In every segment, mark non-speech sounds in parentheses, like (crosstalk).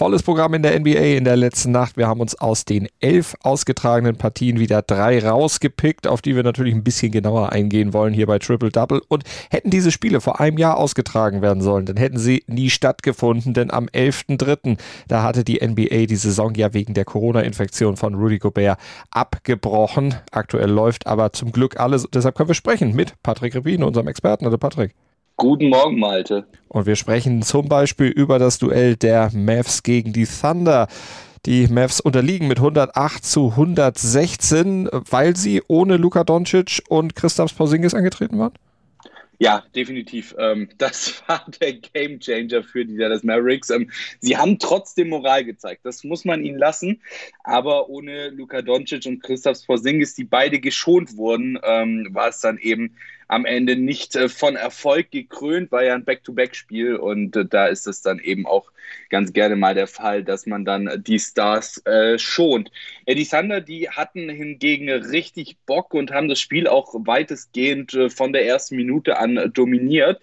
Volles Programm in der NBA in der letzten Nacht. Wir haben uns aus den elf ausgetragenen Partien wieder drei rausgepickt, auf die wir natürlich ein bisschen genauer eingehen wollen hier bei Triple Double. Und hätten diese Spiele vor einem Jahr ausgetragen werden sollen, dann hätten sie nie stattgefunden, denn am 11.3., da hatte die NBA die Saison ja wegen der Corona-Infektion von Rudy Gobert abgebrochen. Aktuell läuft aber zum Glück alles. Deshalb können wir sprechen mit Patrick Rubin, unserem Experten. Hallo Patrick. Guten Morgen, Malte. Und wir sprechen zum Beispiel über das Duell der Mavs gegen die Thunder. Die Mavs unterliegen mit 108 zu 116, weil sie ohne Luka Doncic und Christoph Porzingis angetreten waren? Ja, definitiv. Ähm, das (laughs) war der Gamechanger für die Dallas Mavericks. Ähm, sie haben trotzdem Moral gezeigt. Das muss man ihnen lassen. Aber ohne Luka Doncic und Christoph Porzingis, die beide geschont wurden, ähm, war es dann eben am Ende nicht äh, von Erfolg gekrönt, war ja ein Back-to-Back-Spiel und äh, da ist es dann eben auch ganz gerne mal der Fall, dass man dann die Stars äh, schont. Die Thunder, die hatten hingegen richtig Bock und haben das Spiel auch weitestgehend äh, von der ersten Minute an dominiert.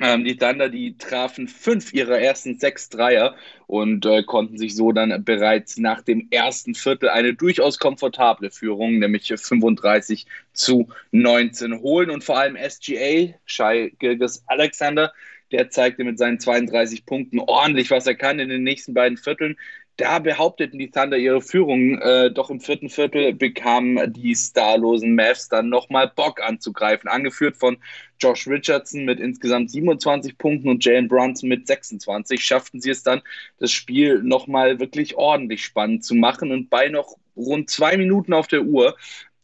Ähm, die Thunder, die trafen fünf ihrer ersten sechs Dreier und äh, konnten sich so dann bereits nach dem ersten Viertel eine durchaus komfortable Führung, nämlich 35 zu 19 holen. Und vor allem SGA, Shai Gilgis Alexander, der zeigte mit seinen 32 Punkten ordentlich, was er kann in den nächsten beiden Vierteln. Da behaupteten die Thunder ihre Führung, äh, doch im vierten Viertel bekamen die starlosen Mavs dann nochmal Bock anzugreifen, angeführt von Josh Richardson mit insgesamt 27 Punkten und Jalen Brunson mit 26, schafften sie es dann, das Spiel nochmal wirklich ordentlich spannend zu machen. Und bei noch rund zwei Minuten auf der Uhr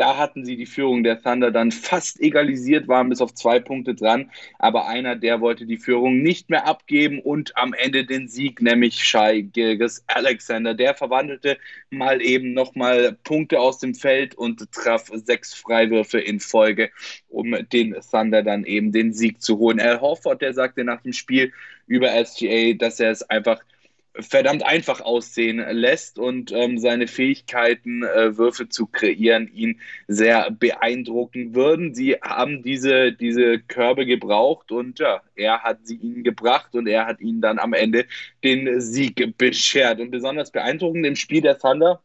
da hatten sie die Führung der Thunder dann fast egalisiert, waren bis auf zwei Punkte dran. Aber einer, der wollte die Führung nicht mehr abgeben und am Ende den Sieg, nämlich Shai Gilgis Alexander. Der verwandelte mal eben nochmal Punkte aus dem Feld und traf sechs Freiwürfe in Folge, um den Thunder dann eben den Sieg zu holen. Al Horford, der sagte nach dem Spiel über SGA, dass er es einfach verdammt einfach aussehen lässt und ähm, seine Fähigkeiten, äh, Würfe zu kreieren, ihn sehr beeindrucken würden. Sie haben diese, diese Körbe gebraucht und ja, er hat sie ihnen gebracht und er hat ihnen dann am Ende den Sieg beschert. Und besonders beeindruckend im Spiel der Thunder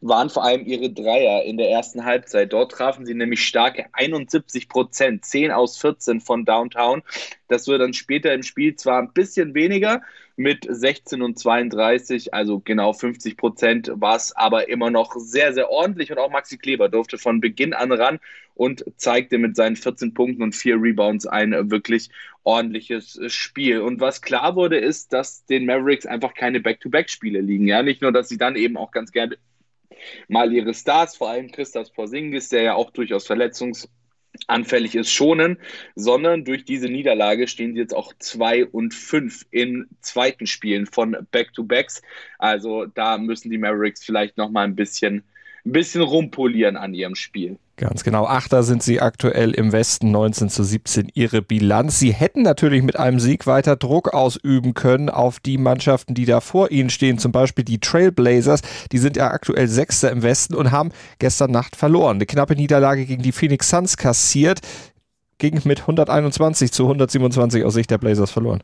waren vor allem ihre Dreier in der ersten Halbzeit. Dort trafen sie nämlich starke 71 Prozent, 10 aus 14 von Downtown. Das wird dann später im Spiel zwar ein bisschen weniger, mit 16 und 32, also genau 50 Prozent war es aber immer noch sehr, sehr ordentlich und auch Maxi Kleber durfte von Beginn an ran und zeigte mit seinen 14 Punkten und vier Rebounds ein wirklich ordentliches Spiel. Und was klar wurde, ist, dass den Mavericks einfach keine Back-to-Back-Spiele liegen. Ja, nicht nur, dass sie dann eben auch ganz gerne mal ihre Stars, vor allem Christoph Porzingis, der ja auch durchaus verletzungs anfällig ist, schonen, sondern durch diese Niederlage stehen sie jetzt auch 2 und 5 in zweiten Spielen von Back-to-Backs. Also da müssen die Mavericks vielleicht nochmal ein bisschen, ein bisschen rumpolieren an ihrem Spiel. Ganz genau. Achter sind sie aktuell im Westen, 19 zu 17 ihre Bilanz. Sie hätten natürlich mit einem Sieg weiter Druck ausüben können auf die Mannschaften, die da vor ihnen stehen. Zum Beispiel die Trailblazers. Die sind ja aktuell Sechster im Westen und haben gestern Nacht verloren. Eine knappe Niederlage gegen die Phoenix Suns kassiert. Ging mit 121 zu 127 aus Sicht der Blazers verloren.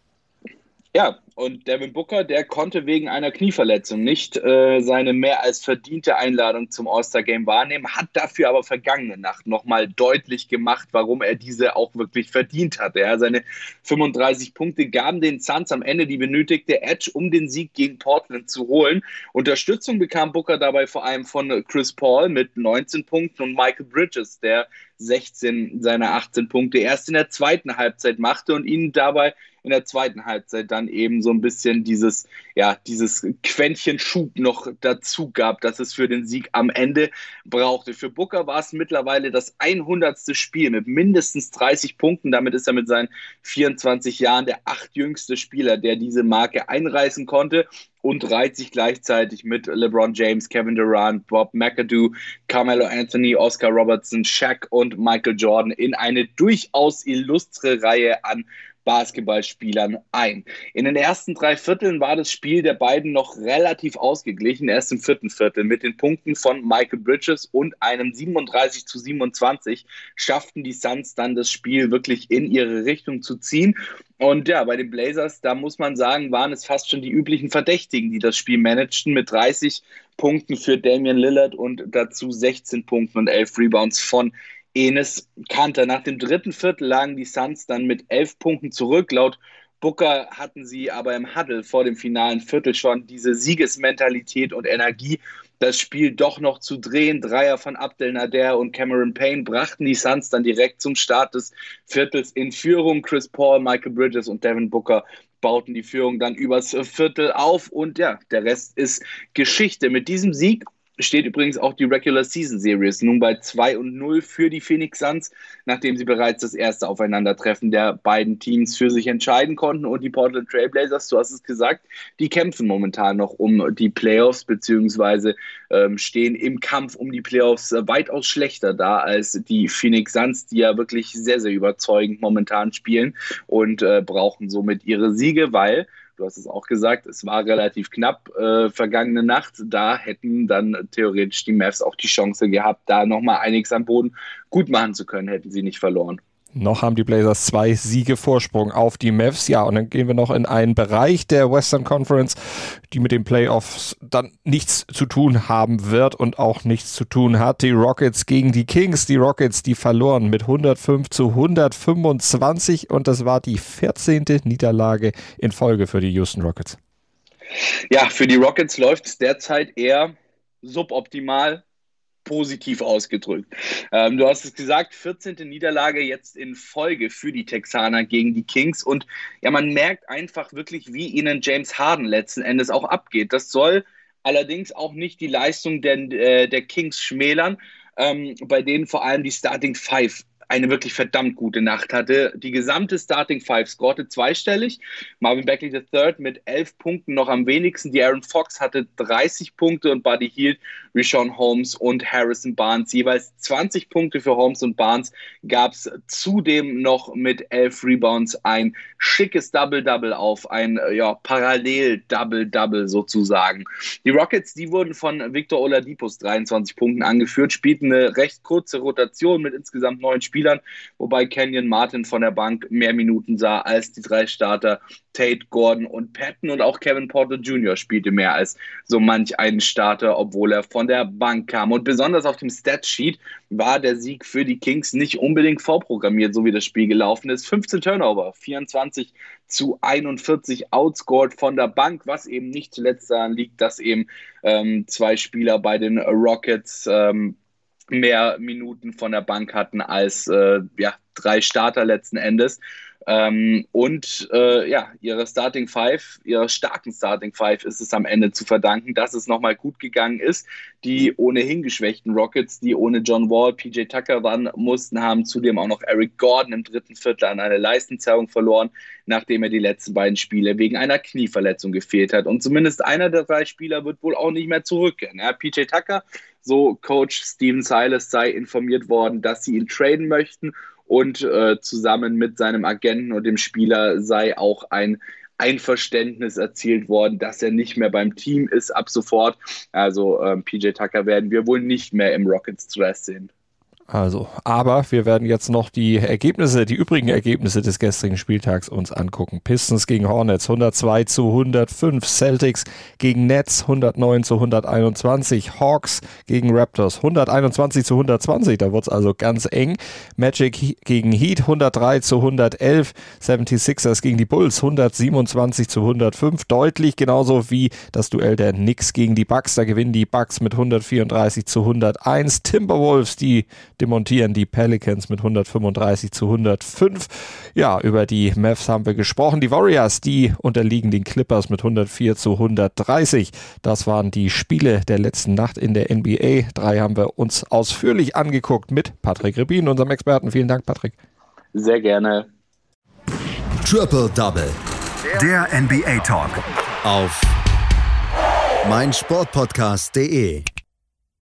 Ja, und Devin Booker, der konnte wegen einer Knieverletzung nicht äh, seine mehr als verdiente Einladung zum All-Star-Game wahrnehmen, hat dafür aber vergangene Nacht nochmal deutlich gemacht, warum er diese auch wirklich verdient hat. Ja, seine 35 Punkte gaben den Suns am Ende die benötigte Edge, um den Sieg gegen Portland zu holen. Unterstützung bekam Booker dabei vor allem von Chris Paul mit 19 Punkten und Michael Bridges, der 16 seiner 18 Punkte erst in der zweiten Halbzeit machte und ihnen dabei in der zweiten Halbzeit dann eben so ein bisschen dieses, ja, dieses Quäntchen Schub noch dazu gab, dass es für den Sieg am Ende brauchte. Für Booker war es mittlerweile das 100. Spiel mit mindestens 30 Punkten. Damit ist er mit seinen 24 Jahren der achtjüngste Spieler, der diese Marke einreißen konnte und reiht sich gleichzeitig mit LeBron James, Kevin Durant, Bob McAdoo, Carmelo Anthony, Oscar Robertson, Shaq und Michael Jordan in eine durchaus illustre Reihe an Basketballspielern ein. In den ersten drei Vierteln war das Spiel der beiden noch relativ ausgeglichen, erst im vierten Viertel. Mit den Punkten von Michael Bridges und einem 37 zu 27 schafften die Suns dann das Spiel wirklich in ihre Richtung zu ziehen. Und ja, bei den Blazers, da muss man sagen, waren es fast schon die üblichen Verdächtigen, die das Spiel managten, mit 30 Punkten für Damian Lillard und dazu 16 Punkten und 11 Rebounds von Enes Kanter. Nach dem dritten Viertel lagen die Suns dann mit 11 Punkten zurück. Laut Booker hatten sie aber im Huddle vor dem finalen Viertel schon diese Siegesmentalität und Energie, das Spiel doch noch zu drehen. Dreier von Abdel Nader und Cameron Payne brachten die Suns dann direkt zum Start des Viertels in Führung. Chris Paul, Michael Bridges und Devin Booker bauten die Führung dann übers Viertel auf und ja, der Rest ist Geschichte. Mit diesem Sieg steht übrigens auch die Regular Season Series nun bei 2 und 0 für die Phoenix Suns, nachdem sie bereits das erste Aufeinandertreffen der beiden Teams für sich entscheiden konnten. Und die Portland Trailblazers, du hast es gesagt, die kämpfen momentan noch um die Playoffs, beziehungsweise ähm, stehen im Kampf um die Playoffs äh, weitaus schlechter da als die Phoenix Suns, die ja wirklich sehr, sehr überzeugend momentan spielen und äh, brauchen somit ihre Siege, weil du hast es auch gesagt, es war relativ knapp äh, vergangene Nacht. Da hätten dann theoretisch die Mavs auch die Chance gehabt, da nochmal einiges am Boden gut machen zu können, hätten sie nicht verloren. Noch haben die Blazers zwei Siege Vorsprung auf die Mavs. Ja, und dann gehen wir noch in einen Bereich der Western Conference, die mit den Playoffs dann nichts zu tun haben wird und auch nichts zu tun hat. Die Rockets gegen die Kings. Die Rockets, die verloren mit 105 zu 125 und das war die 14. Niederlage in Folge für die Houston Rockets. Ja, für die Rockets läuft es derzeit eher suboptimal positiv ausgedrückt. Ähm, du hast es gesagt, 14. Niederlage jetzt in Folge für die Texaner gegen die Kings. Und ja, man merkt einfach wirklich, wie ihnen James Harden letzten Endes auch abgeht. Das soll allerdings auch nicht die Leistung der, äh, der Kings schmälern, ähm, bei denen vor allem die Starting Five eine wirklich verdammt gute Nacht hatte. Die gesamte Starting Five scorte zweistellig. Marvin Beckley III mit elf Punkten noch am wenigsten. Die Aaron Fox hatte 30 Punkte und Buddy Hield, Rishon Holmes und Harrison Barnes jeweils 20 Punkte für Holmes und Barnes. Gab es zudem noch mit elf Rebounds ein schickes Double-Double auf, ein ja, Parallel-Double-Double sozusagen. Die Rockets, die wurden von Victor Oladipos 23 Punkten angeführt, spielten eine recht kurze Rotation mit insgesamt neun Spielen Spielern, wobei Kenyon Martin von der Bank mehr Minuten sah als die drei Starter Tate, Gordon und Patton und auch Kevin Porter Jr. spielte mehr als so manch einen Starter, obwohl er von der Bank kam. Und besonders auf dem Statsheet war der Sieg für die Kings nicht unbedingt vorprogrammiert, so wie das Spiel gelaufen ist. 15 Turnover, 24 zu 41 outscored von der Bank, was eben nicht zuletzt daran liegt, dass eben ähm, zwei Spieler bei den Rockets ähm, mehr Minuten von der Bank hatten als äh, ja, drei Starter letzten Endes. Ähm, und äh, ja, ihre Starting Five, ihrer starken Starting Five ist es am Ende zu verdanken, dass es nochmal gut gegangen ist. Die ohnehin geschwächten Rockets, die ohne John Wall, PJ Tucker waren mussten, haben zudem auch noch Eric Gordon im dritten Viertel an eine Leistenzerrung verloren, nachdem er die letzten beiden Spiele wegen einer Knieverletzung gefehlt hat. Und zumindest einer der drei Spieler wird wohl auch nicht mehr zurückkehren. Ja, PJ Tucker so Coach Steven Silas sei informiert worden, dass sie ihn traden möchten und äh, zusammen mit seinem Agenten und dem Spieler sei auch ein Einverständnis erzielt worden, dass er nicht mehr beim Team ist ab sofort. Also ähm, PJ Tucker werden wir wohl nicht mehr im Rockets Dress sehen. Also, aber wir werden jetzt noch die Ergebnisse, die übrigen Ergebnisse des gestrigen Spieltags uns angucken. Pistons gegen Hornets 102 zu 105, Celtics gegen Nets 109 zu 121, Hawks gegen Raptors 121 zu 120, da wird es also ganz eng. Magic gegen Heat 103 zu 111, 76ers gegen die Bulls 127 zu 105, deutlich genauso wie das Duell der Knicks gegen die Bucks, da gewinnen die Bucks mit 134 zu 101, Timberwolves, die demontieren die Pelicans mit 135 zu 105. Ja, über die Mavs haben wir gesprochen. Die Warriors, die unterliegen den Clippers mit 104 zu 130. Das waren die Spiele der letzten Nacht in der NBA. Drei haben wir uns ausführlich angeguckt mit Patrick Rebin, unserem Experten. Vielen Dank, Patrick. Sehr gerne. Triple Double. Der NBA Talk. Auf meinsportpodcast.de.